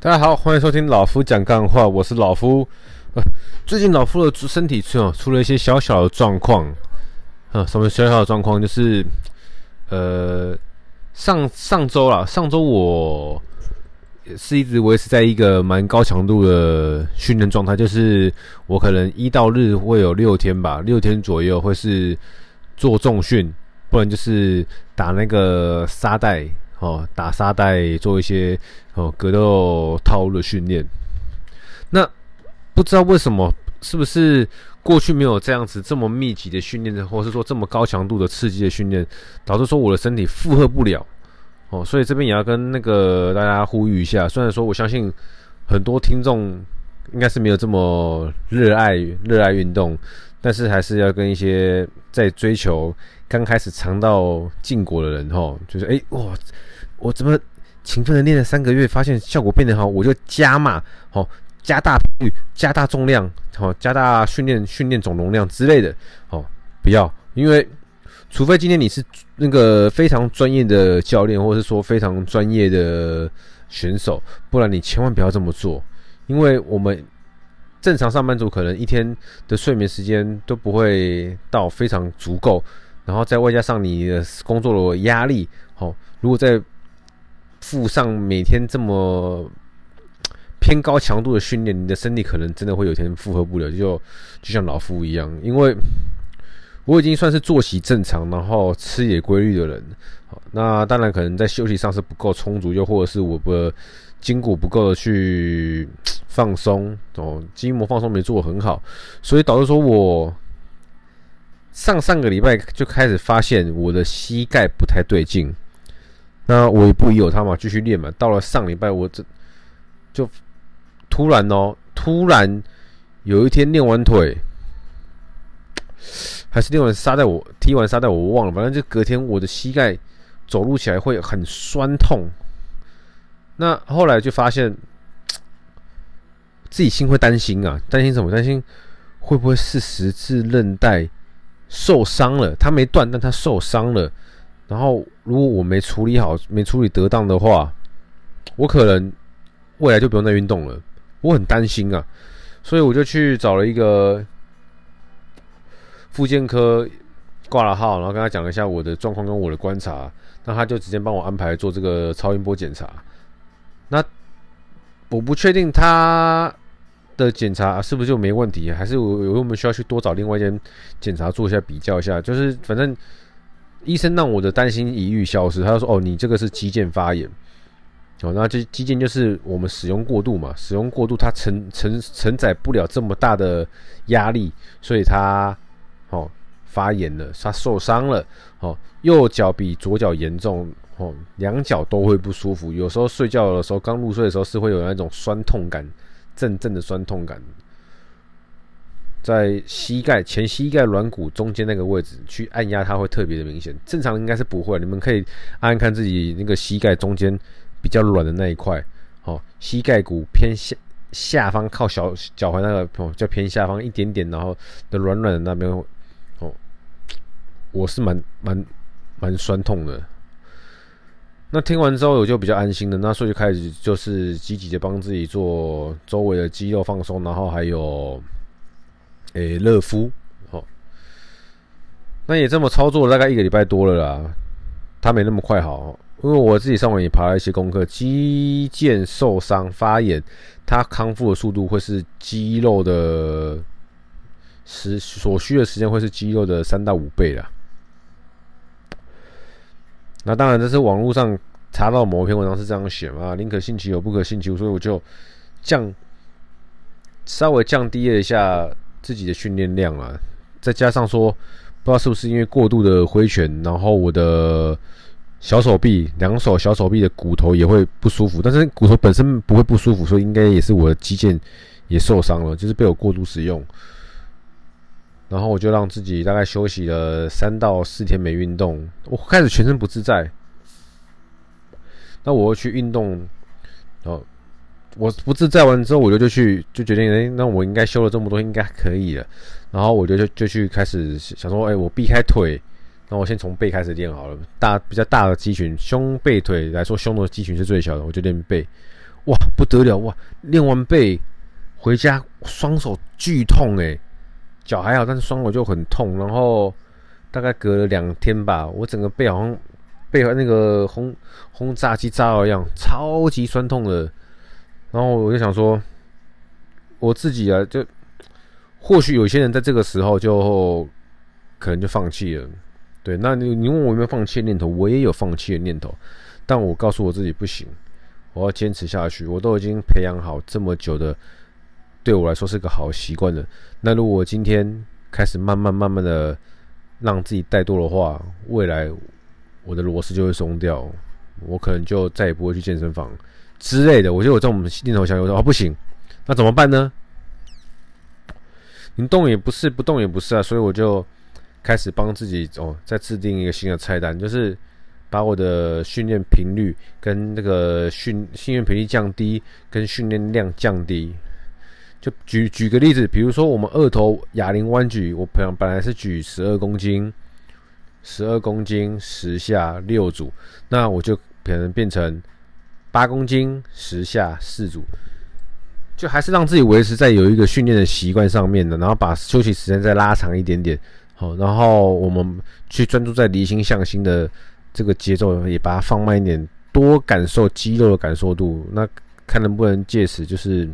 大家好，欢迎收听老夫讲干话，我是老夫。呃，最近老夫的身体出出了一些小小的状况，啊，什么小小的状况？就是，呃，上上周啦，上周我是一直维持在一个蛮高强度的训练状态，就是我可能一到日会有六天吧，六天左右会是做重训，不然就是打那个沙袋。哦，打沙袋做一些哦格斗套路的训练，那不知道为什么，是不是过去没有这样子这么密集的训练，或是说这么高强度的刺激的训练，导致说我的身体负荷不了哦，所以这边也要跟那个大家呼吁一下，虽然说我相信很多听众应该是没有这么热爱热爱运动，但是还是要跟一些在追求刚开始尝到禁果的人吼，就是哎哇。我怎么勤奋的练了三个月，发现效果变得好，我就加码，好，加大频率，加大重量，好，加大训练训练总容量之类的，好，不要，因为除非今天你是那个非常专业的教练，或者是说非常专业的选手，不然你千万不要这么做，因为我们正常上班族可能一天的睡眠时间都不会到非常足够，然后再外加上你的工作的压力，好，如果在附上每天这么偏高强度的训练，你的身体可能真的会有一天负荷不了，就就像老夫一样。因为我已经算是作息正常，然后吃也规律的人。那当然可能在休息上是不够充足，又或者是我的筋骨不够的去放松哦，筋膜放松没做很好，所以导致说我上上个礼拜就开始发现我的膝盖不太对劲。那我也不疑有他嘛，继续练嘛。到了上礼拜，我这就突然哦，突然有一天练完腿，还是练完沙袋，我踢完沙袋，我忘了。反正就隔天，我的膝盖走路起来会很酸痛。那后来就发现自己心会担心啊，担心什么？担心会不会是十字韧带受伤了？它没断，但它受伤了。然后，如果我没处理好，没处理得当的话，我可能未来就不用再运动了。我很担心啊，所以我就去找了一个复健科挂了号，然后跟他讲了一下我的状况跟我的观察，那他就直接帮我安排做这个超音波检查。那我不确定他的检查是不是就没问题，还是我我们需要去多找另外一间检查做一下比较一下，就是反正。医生让我的担心一遇消失，他就说：“哦，你这个是肌腱发炎，哦，那这肌腱就是我们使用过度嘛，使用过度它承承承载不了这么大的压力，所以它哦发炎了，它受伤了，哦，右脚比左脚严重，哦，两脚都会不舒服，有时候睡觉的时候，刚入睡的时候是会有那种酸痛感，阵阵的酸痛感。”在膝盖前膝盖软骨中间那个位置去按压，它会特别的明显。正常应该是不会，你们可以按按看自己那个膝盖中间比较软的那一块，哦，膝盖骨偏下下方靠小脚踝那个哦，叫偏下方一点点，然后的软软的那边，哦，我是蛮蛮蛮酸痛的。那听完之后我就比较安心了，那所以就开始就是积极的帮自己做周围的肌肉放松，然后还有。诶，热敷，好，那也这么操作了大概一个礼拜多了啦，它没那么快好，因为我自己上网也爬了一些功课，肌腱受伤发炎，它康复的速度会是肌肉的时所需的时间会是肌肉的三到五倍啦。那当然这是网络上查到某一篇文章是这样写嘛，宁可信其有，不可信其无，所以我就降稍微降低了一下。自己的训练量啊，再加上说，不知道是不是因为过度的挥拳，然后我的小手臂、两手小手臂的骨头也会不舒服。但是骨头本身不会不舒服，所以应该也是我的肌腱也受伤了，就是被我过度使用。然后我就让自己大概休息了三到四天没运动，我开始全身不自在。那我又去运动，哦。我不自在完之后，我就就去就决定，哎，那我应该修了这么多，应该可以了。然后我就就就去开始想说，哎，我避开腿，那我先从背开始练好了。大比较大的肌群，胸背腿来说，胸的肌群是最小的，我就练背。哇不得了哇！练完背回家，双手剧痛诶，脚还好，但是双手就很痛。然后大概隔了两天吧，我整个背好像背和那个轰轰炸机炸到一样，超级酸痛的。然后我就想说，我自己啊，就或许有些人在这个时候就可能就放弃了。对，那你你问我有没有放弃念头？我也有放弃的念头，但我告诉我自己不行，我要坚持下去。我都已经培养好这么久的，对我来说是个好习惯的。那如果今天开始慢慢慢慢的让自己怠惰的话，未来我的螺丝就会松掉，我可能就再也不会去健身房之类的。我就有这种念头想，我说哦不行，那怎么办呢？你动也不是，不动也不是啊，所以我就。开始帮自己哦，再制定一个新的菜单，就是把我的训练频率跟那个训训练频率降低，跟训练量降低。就举举个例子，比如说我们二头哑铃弯举，我本本来是举十二公斤，十二公斤十下六组，那我就可能变成八公斤十下四组，就还是让自己维持在有一个训练的习惯上面的，然后把休息时间再拉长一点点。好，然后我们去专注在离心向心的这个节奏，也把它放慢一点，多感受肌肉的感受度。那看能不能借此就是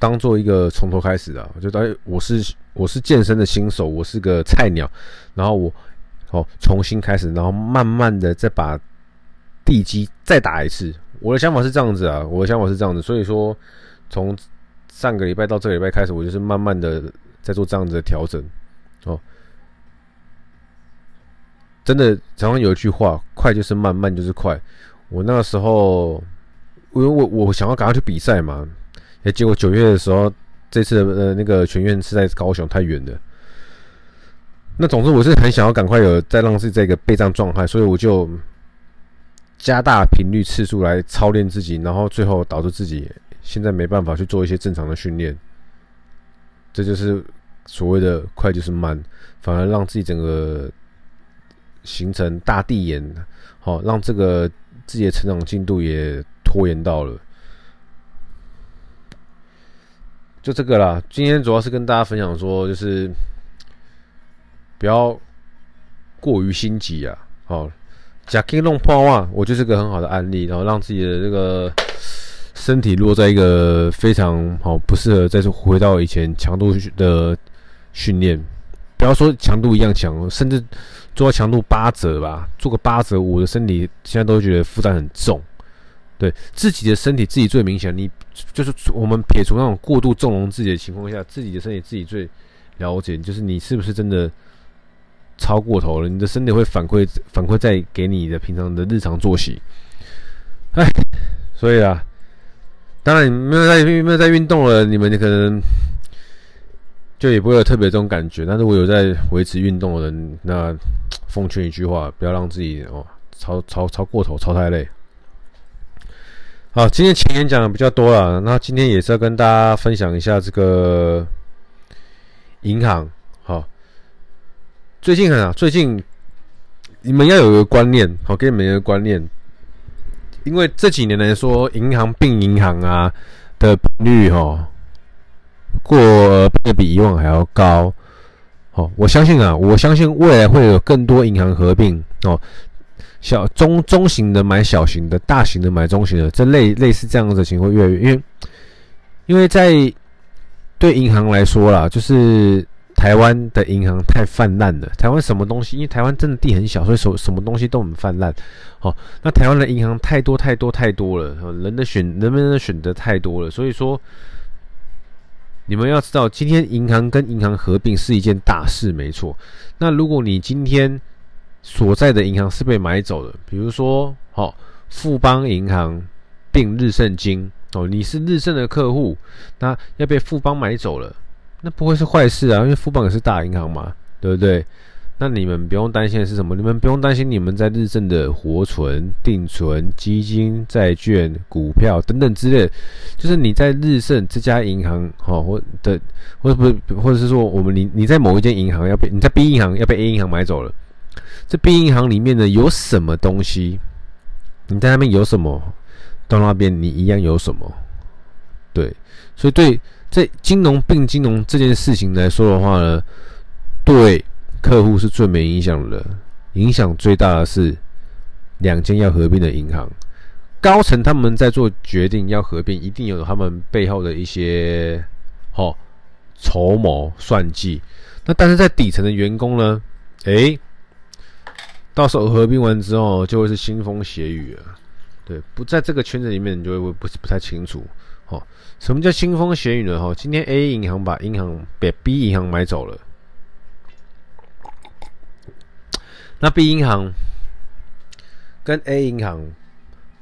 当做一个从头开始啊？就当我是我是健身的新手，我是个菜鸟，然后我哦重新开始，然后慢慢的再把地基再打一次。我的想法是这样子啊，我的想法是这样子。所以说，从上个礼拜到这个礼拜开始，我就是慢慢的。在做这样子的调整，哦，真的常常有一句话，快就是慢，慢就是快。我那个时候，因为我我想要赶快去比赛嘛，哎结果九月的时候，这次的呃那个全院是在高雄，太远了。那总之我是很想要赶快有再让自己这个备战状态，所以我就加大频率次数来操练自己，然后最后导致自己现在没办法去做一些正常的训练。这就是所谓的快就是慢，反而让自己整个形成大地延，好让这个自己的成长进度也拖延到了。就这个啦，今天主要是跟大家分享说，就是不要过于心急啊。好，假 King 弄破袜，我就是个很好的案例，然后让自己的这个。身体落在一个非常好，不适合再次回到以前强度的训练。不要说强度一样强，甚至做到强度八折吧，做个八折，我的身体现在都觉得负担很重。对自己的身体，自己最明显。你就是我们撇除那种过度纵容自己的情况下，自己的身体自己最了解，就是你是不是真的超过头了？你的身体会反馈反馈在给你的平常的日常作息。哎，所以啊。当然，你没有在没有在运动了，你们可能就也不会有特别这种感觉。但是我有在维持运动的人，那奉劝一句话，不要让自己哦超超超过头，超太累。好，今天前言讲的比较多了，那今天也是要跟大家分享一下这个银行。好，最近很啊，最近你们要有一个观念，好，给你们一个观念。因为这几年来说，银行并银行啊的频率哈，过变得比以往还要高。好，我相信啊，我相信未来会有更多银行合并哦，小中中型的买小型的，大型的买中型的，这类类似这样子的情况越来越，因为因为在对银行来说啦，就是。台湾的银行太泛滥了。台湾什么东西？因为台湾真的地很小，所以什什么东西都很泛滥。好，那台湾的银行太多太多太多了，人的选人们的选择太多了。所以说，你们要知道，今天银行跟银行合并是一件大事，没错。那如果你今天所在的银行是被买走的，比如说，好，富邦银行并日盛金，哦，你是日盛的客户，那要被富邦买走了。那不会是坏事啊，因为富邦也是大银行嘛，对不对？那你们不用担心的是什么？你们不用担心你们在日盛的活存、定存、基金、债券、股票等等之类，就是你在日盛这家银行，哈，或的，或者不是，或者是说，我们你你在某一间银行要被你在 B 银行要被 A 银行买走了，这 B 银行里面呢有什么东西？你在那边有什么？到那边你一样有什么？对，所以对在金融并金融这件事情来说的话呢，对客户是最没影响的，影响最大的是两间要合并的银行。高层他们在做决定要合并，一定有他们背后的一些好筹谋算计。那但是在底层的员工呢？诶，到时候合并完之后就会是腥风血雨了。对，不在这个圈子里面，你就会不不太清楚。哦，什么叫腥风血雨呢？哈，今天 A 银行把银行被 B 银行买走了，那 B 银行跟 A 银行。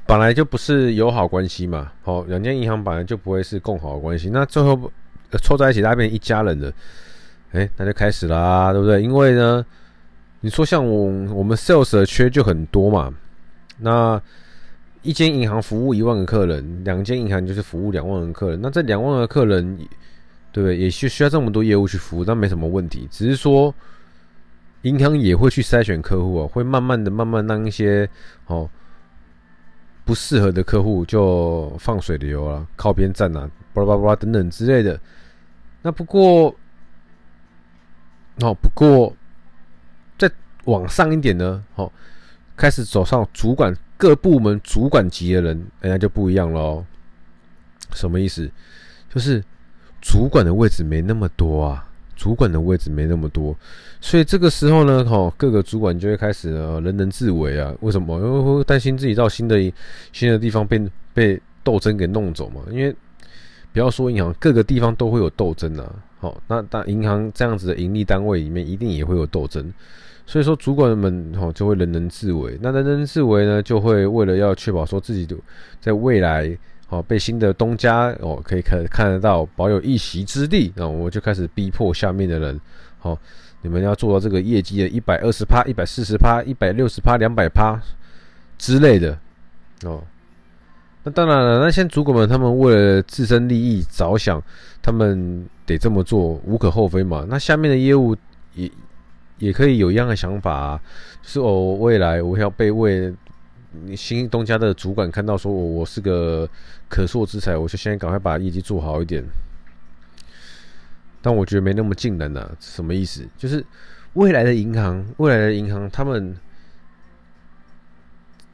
本来就不是友好关系嘛，好，两间银行本来就不会是共好的关系，那最后凑在一起，大家变成一家人了，哎，那就开始啦，对不对？因为呢，你说像我我们 sales 的缺就很多嘛，那一间银行服务一万个客人，两间银行就是服务两万个客人，那这两万个客人，对不对？也需需要这么多业务去服务，那没什么问题，只是说银行也会去筛选客户啊，会慢慢的、慢慢让一些哦。不适合的客户就放水流啊，靠边站啊，巴拉巴拉等等之类的。那不过，哦，不过往上一点呢，哦，开始走上主管各部门主管级的人，人家就不一样了。什么意思？就是主管的位置没那么多啊。主管的位置没那么多，所以这个时候呢，哈，各个主管就会开始呢，人人自危啊。为什么？因为会担心自己到新的新的地方被被斗争给弄走嘛。因为不要说银行，各个地方都会有斗争啊。好，那当银行这样子的盈利单位里面，一定也会有斗争。所以说，主管们哦就会人人自危。那人人自危呢，就会为了要确保说自己的在未来。哦，被新的东家哦，可以看看得到保有一席之地，那我就开始逼迫下面的人，好，你们要做到这个业绩的一百二十趴、一百四十趴、一百六十趴、两百趴之类的哦。那当然了，那些主管们他们为了自身利益着想，他们得这么做，无可厚非嘛。那下面的业务也也可以有一样的想法，就是我未来我要被为。新东家的主管看到说我我是个可塑之才，我就现在赶快把业绩做好一点。但我觉得没那么尽能啊，什么意思？就是未来的银行，未来的银行，他们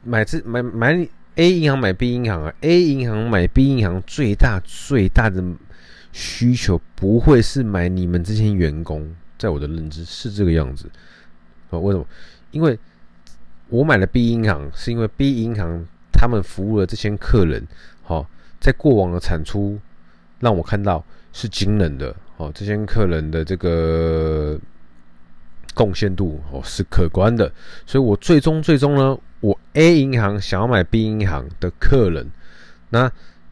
买这买买 A 银行买 B 银行啊，A 银行买 B 银行最大最大的需求不会是买你们这些员工，在我的认知是这个样子啊？为什么？因为。我买了 B 银行，是因为 B 银行他们服务的这些客人，好，在过往的产出让我看到是惊人的，好，这些客人的这个贡献度哦是可观的，所以我最终最终呢，我 A 银行想要买 B 银行的客人，那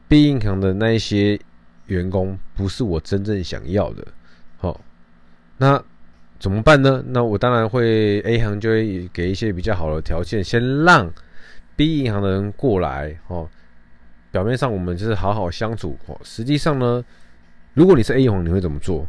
B 银行的那一些员工不是我真正想要的，那。怎么办呢？那我当然会 A 行就会给一些比较好的条件，先让 B 银行的人过来哦。表面上我们就是好好相处哦，实际上呢，如果你是 A 银行，你会怎么做？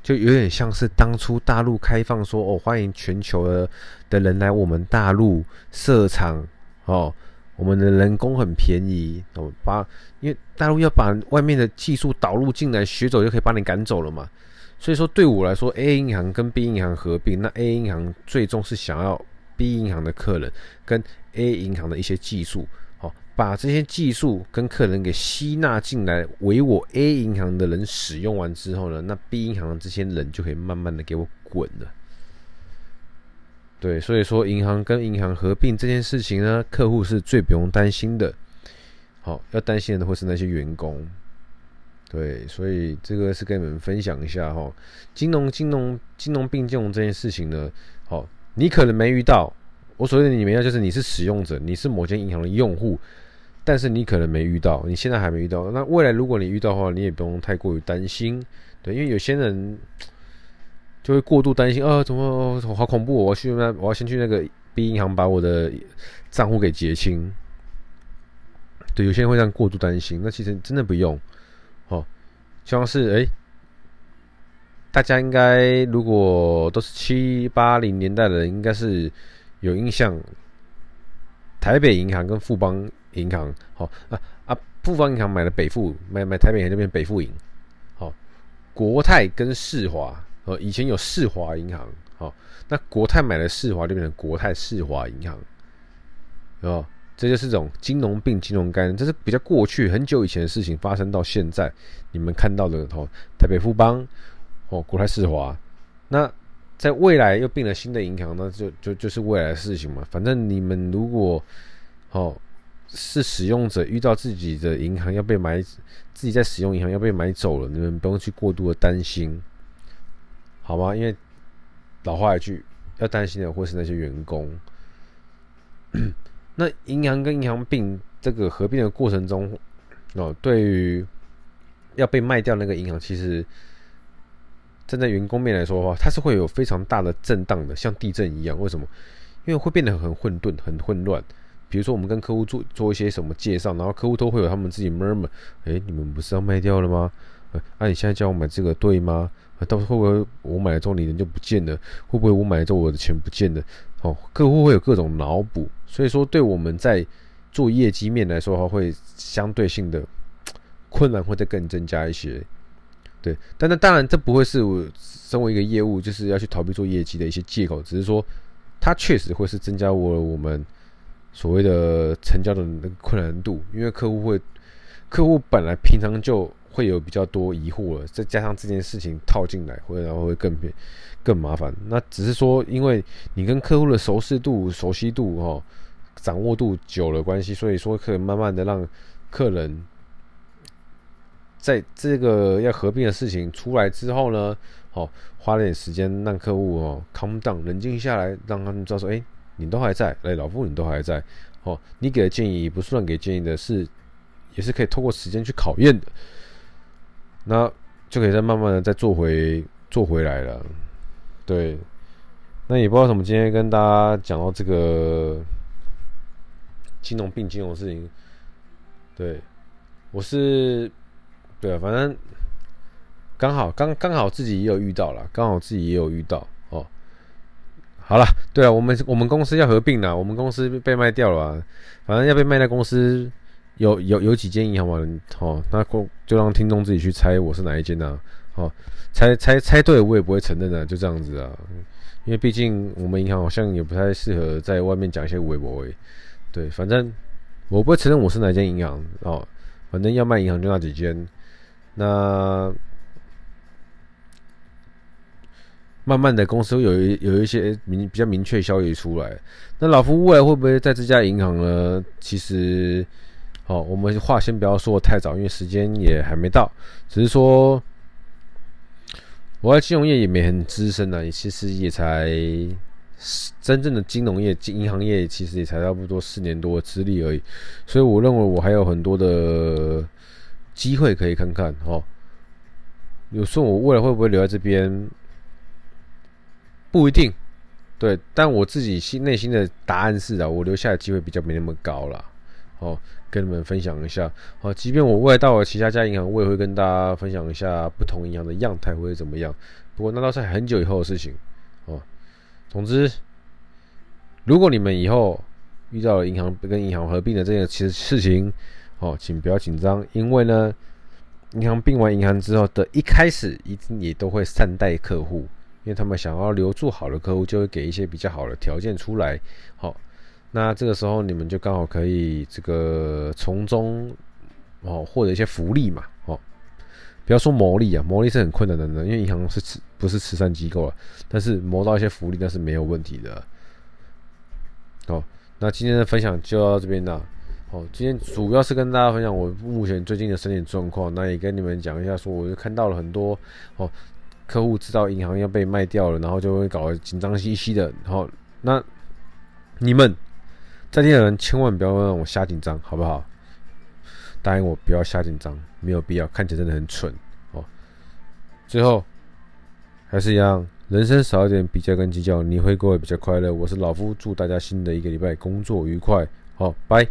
就有点像是当初大陆开放说哦，欢迎全球的的人来我们大陆设厂哦，我们的人工很便宜哦，把因为大陆要把外面的技术导入进来，学走就可以把你赶走了嘛。所以说，对我来说，A 银行跟 B 银行合并，那 A 银行最终是想要 B 银行的客人跟 A 银行的一些技术，好，把这些技术跟客人给吸纳进来，为我 A 银行的人使用完之后呢，那 B 银行的这些人就可以慢慢的给我滚了。对，所以说银行跟银行合并这件事情呢，客户是最不用担心的。好，要担心的会是那些员工。对，所以这个是跟你们分享一下哈，金融、金融、金融并重这件事情呢，好，你可能没遇到。我所谓的你没遇到，就是你是使用者，你是某间银行的用户，但是你可能没遇到，你现在还没遇到。那未来如果你遇到的话，你也不用太过于担心，对，因为有些人就会过度担心啊，怎么好恐怖，我要去那，我要先去那个 B 银行把我的账户给结清。对，有些人会这样过度担心，那其实真的不用。像是哎、大家应该如果都是七八零年代的人，应该是有印象，台北银行跟富邦银行，好啊啊，富邦银行买了北富，买买台北银行就变北富银，好，国泰跟世华，呃，以前有世华银行，好，那国泰买了世华就变成国泰世华银行，哦，这就是种金融病、金融肝，这是比较过去很久以前的事情，发生到现在，你们看到的哦，台北富邦，哦，国泰世华，那。在未来又并了新的银行，那就就就是未来的事情嘛。反正你们如果哦是使用者，遇到自己的银行要被买，自己在使用银行要被买走了，你们不用去过度的担心，好吗？因为老话一句，要担心的会是那些员工。那银行跟银行并这个合并的过程中，哦，对于要被卖掉那个银行，其实。站在员工面来说的话，它是会有非常大的震荡的，像地震一样。为什么？因为会变得很混沌、很混乱。比如说，我们跟客户做做一些什么介绍，然后客户都会有他们自己 murmur：哎，你们不是要卖掉了吗？啊，你现在叫我买这个对吗？到时候会不会我买了之后你人就不见了？会不会我买了之后我的钱不见了？哦，客户会有各种脑补，所以说对我们在做业绩面来说的话，会相对性的困难会再更增加一些。对，但那当然，这不会是我身为一个业务就是要去逃避做业绩的一些借口，只是说，它确实会是增加我我们所谓的成交的那个困难度，因为客户会，客户本来平常就会有比较多疑惑了，再加上这件事情套进来，会然后会更变更麻烦。那只是说，因为你跟客户的熟悉度、熟悉度哈、掌握度久了关系，所以说可以慢慢的让客人。在这个要合并的事情出来之后呢，哦，花了点时间让客户哦 calm down 冷静下来，让他们知道说，哎，你都还在，哎，老夫你都还在，哦，你给的建议不是乱给建议的，是也是可以透过时间去考验的，那就可以再慢慢的再做回做回来了，对，那也不知道什么，今天跟大家讲到这个金融并金融事情，对，我是。对啊，反正刚好刚刚好自己也有遇到了，刚好自己也有遇到哦。好了，对啊，我们我们公司要合并了，我们公司被卖掉了啊。反正要被卖的公司有有有几间银行嘛？哦，那过就让听众自己去猜我是哪一间呢？哦，猜猜猜对我也不会承认的，就这样子啊。因为毕竟我们银行好像也不太适合在外面讲一些微博诶。对，反正我不会承认我是哪间银行哦。反正要卖银行就那几间。那慢慢的，公司有一有一些明比较明确消息出来。那老夫未来会不会在这家银行呢？其实，哦，我们话先不要说太早，因为时间也还没到。只是说，我在金融业也没很资深呢，其实也才真正的金融业、银行业，其实也才差不多四年多资历而已。所以我认为我还有很多的。机会可以看看哦。有时候我未来会不会留在这边，不一定。对，但我自己心内心的答案是啊，我留下的机会比较没那么高了。哦，跟你们分享一下。哦，即便我未来到了其他家银行，我也会跟大家分享一下不同银行的样态或者怎么样。不过那都是很久以后的事情。哦，总之，如果你们以后遇到了银行跟银行合并的这件其实事情。哦，请不要紧张，因为呢，银行并完银行之后的一开始，一定也都会善待客户，因为他们想要留住好的客户，就会给一些比较好的条件出来。好，那这个时候你们就刚好可以这个从中哦获得一些福利嘛。哦，不要说牟利啊，牟利是很困难的呢，因为银行是慈不是慈善机构啊，但是谋到一些福利那是没有问题的。好，那今天的分享就到这边了。好，今天主要是跟大家分享我目前最近的生意状况，那也跟你们讲一下，说我就看到了很多哦，客户知道银行要被卖掉了，然后就会搞得紧张兮兮的。然后，那你们在听的人千万不要让我瞎紧张，好不好？答应我不要瞎紧张，没有必要，看起来真的很蠢哦。最后还是一样，人生少一点比较跟计较，你会过得比较快乐。我是老夫，祝大家新的一个礼拜工作愉快。好，拜。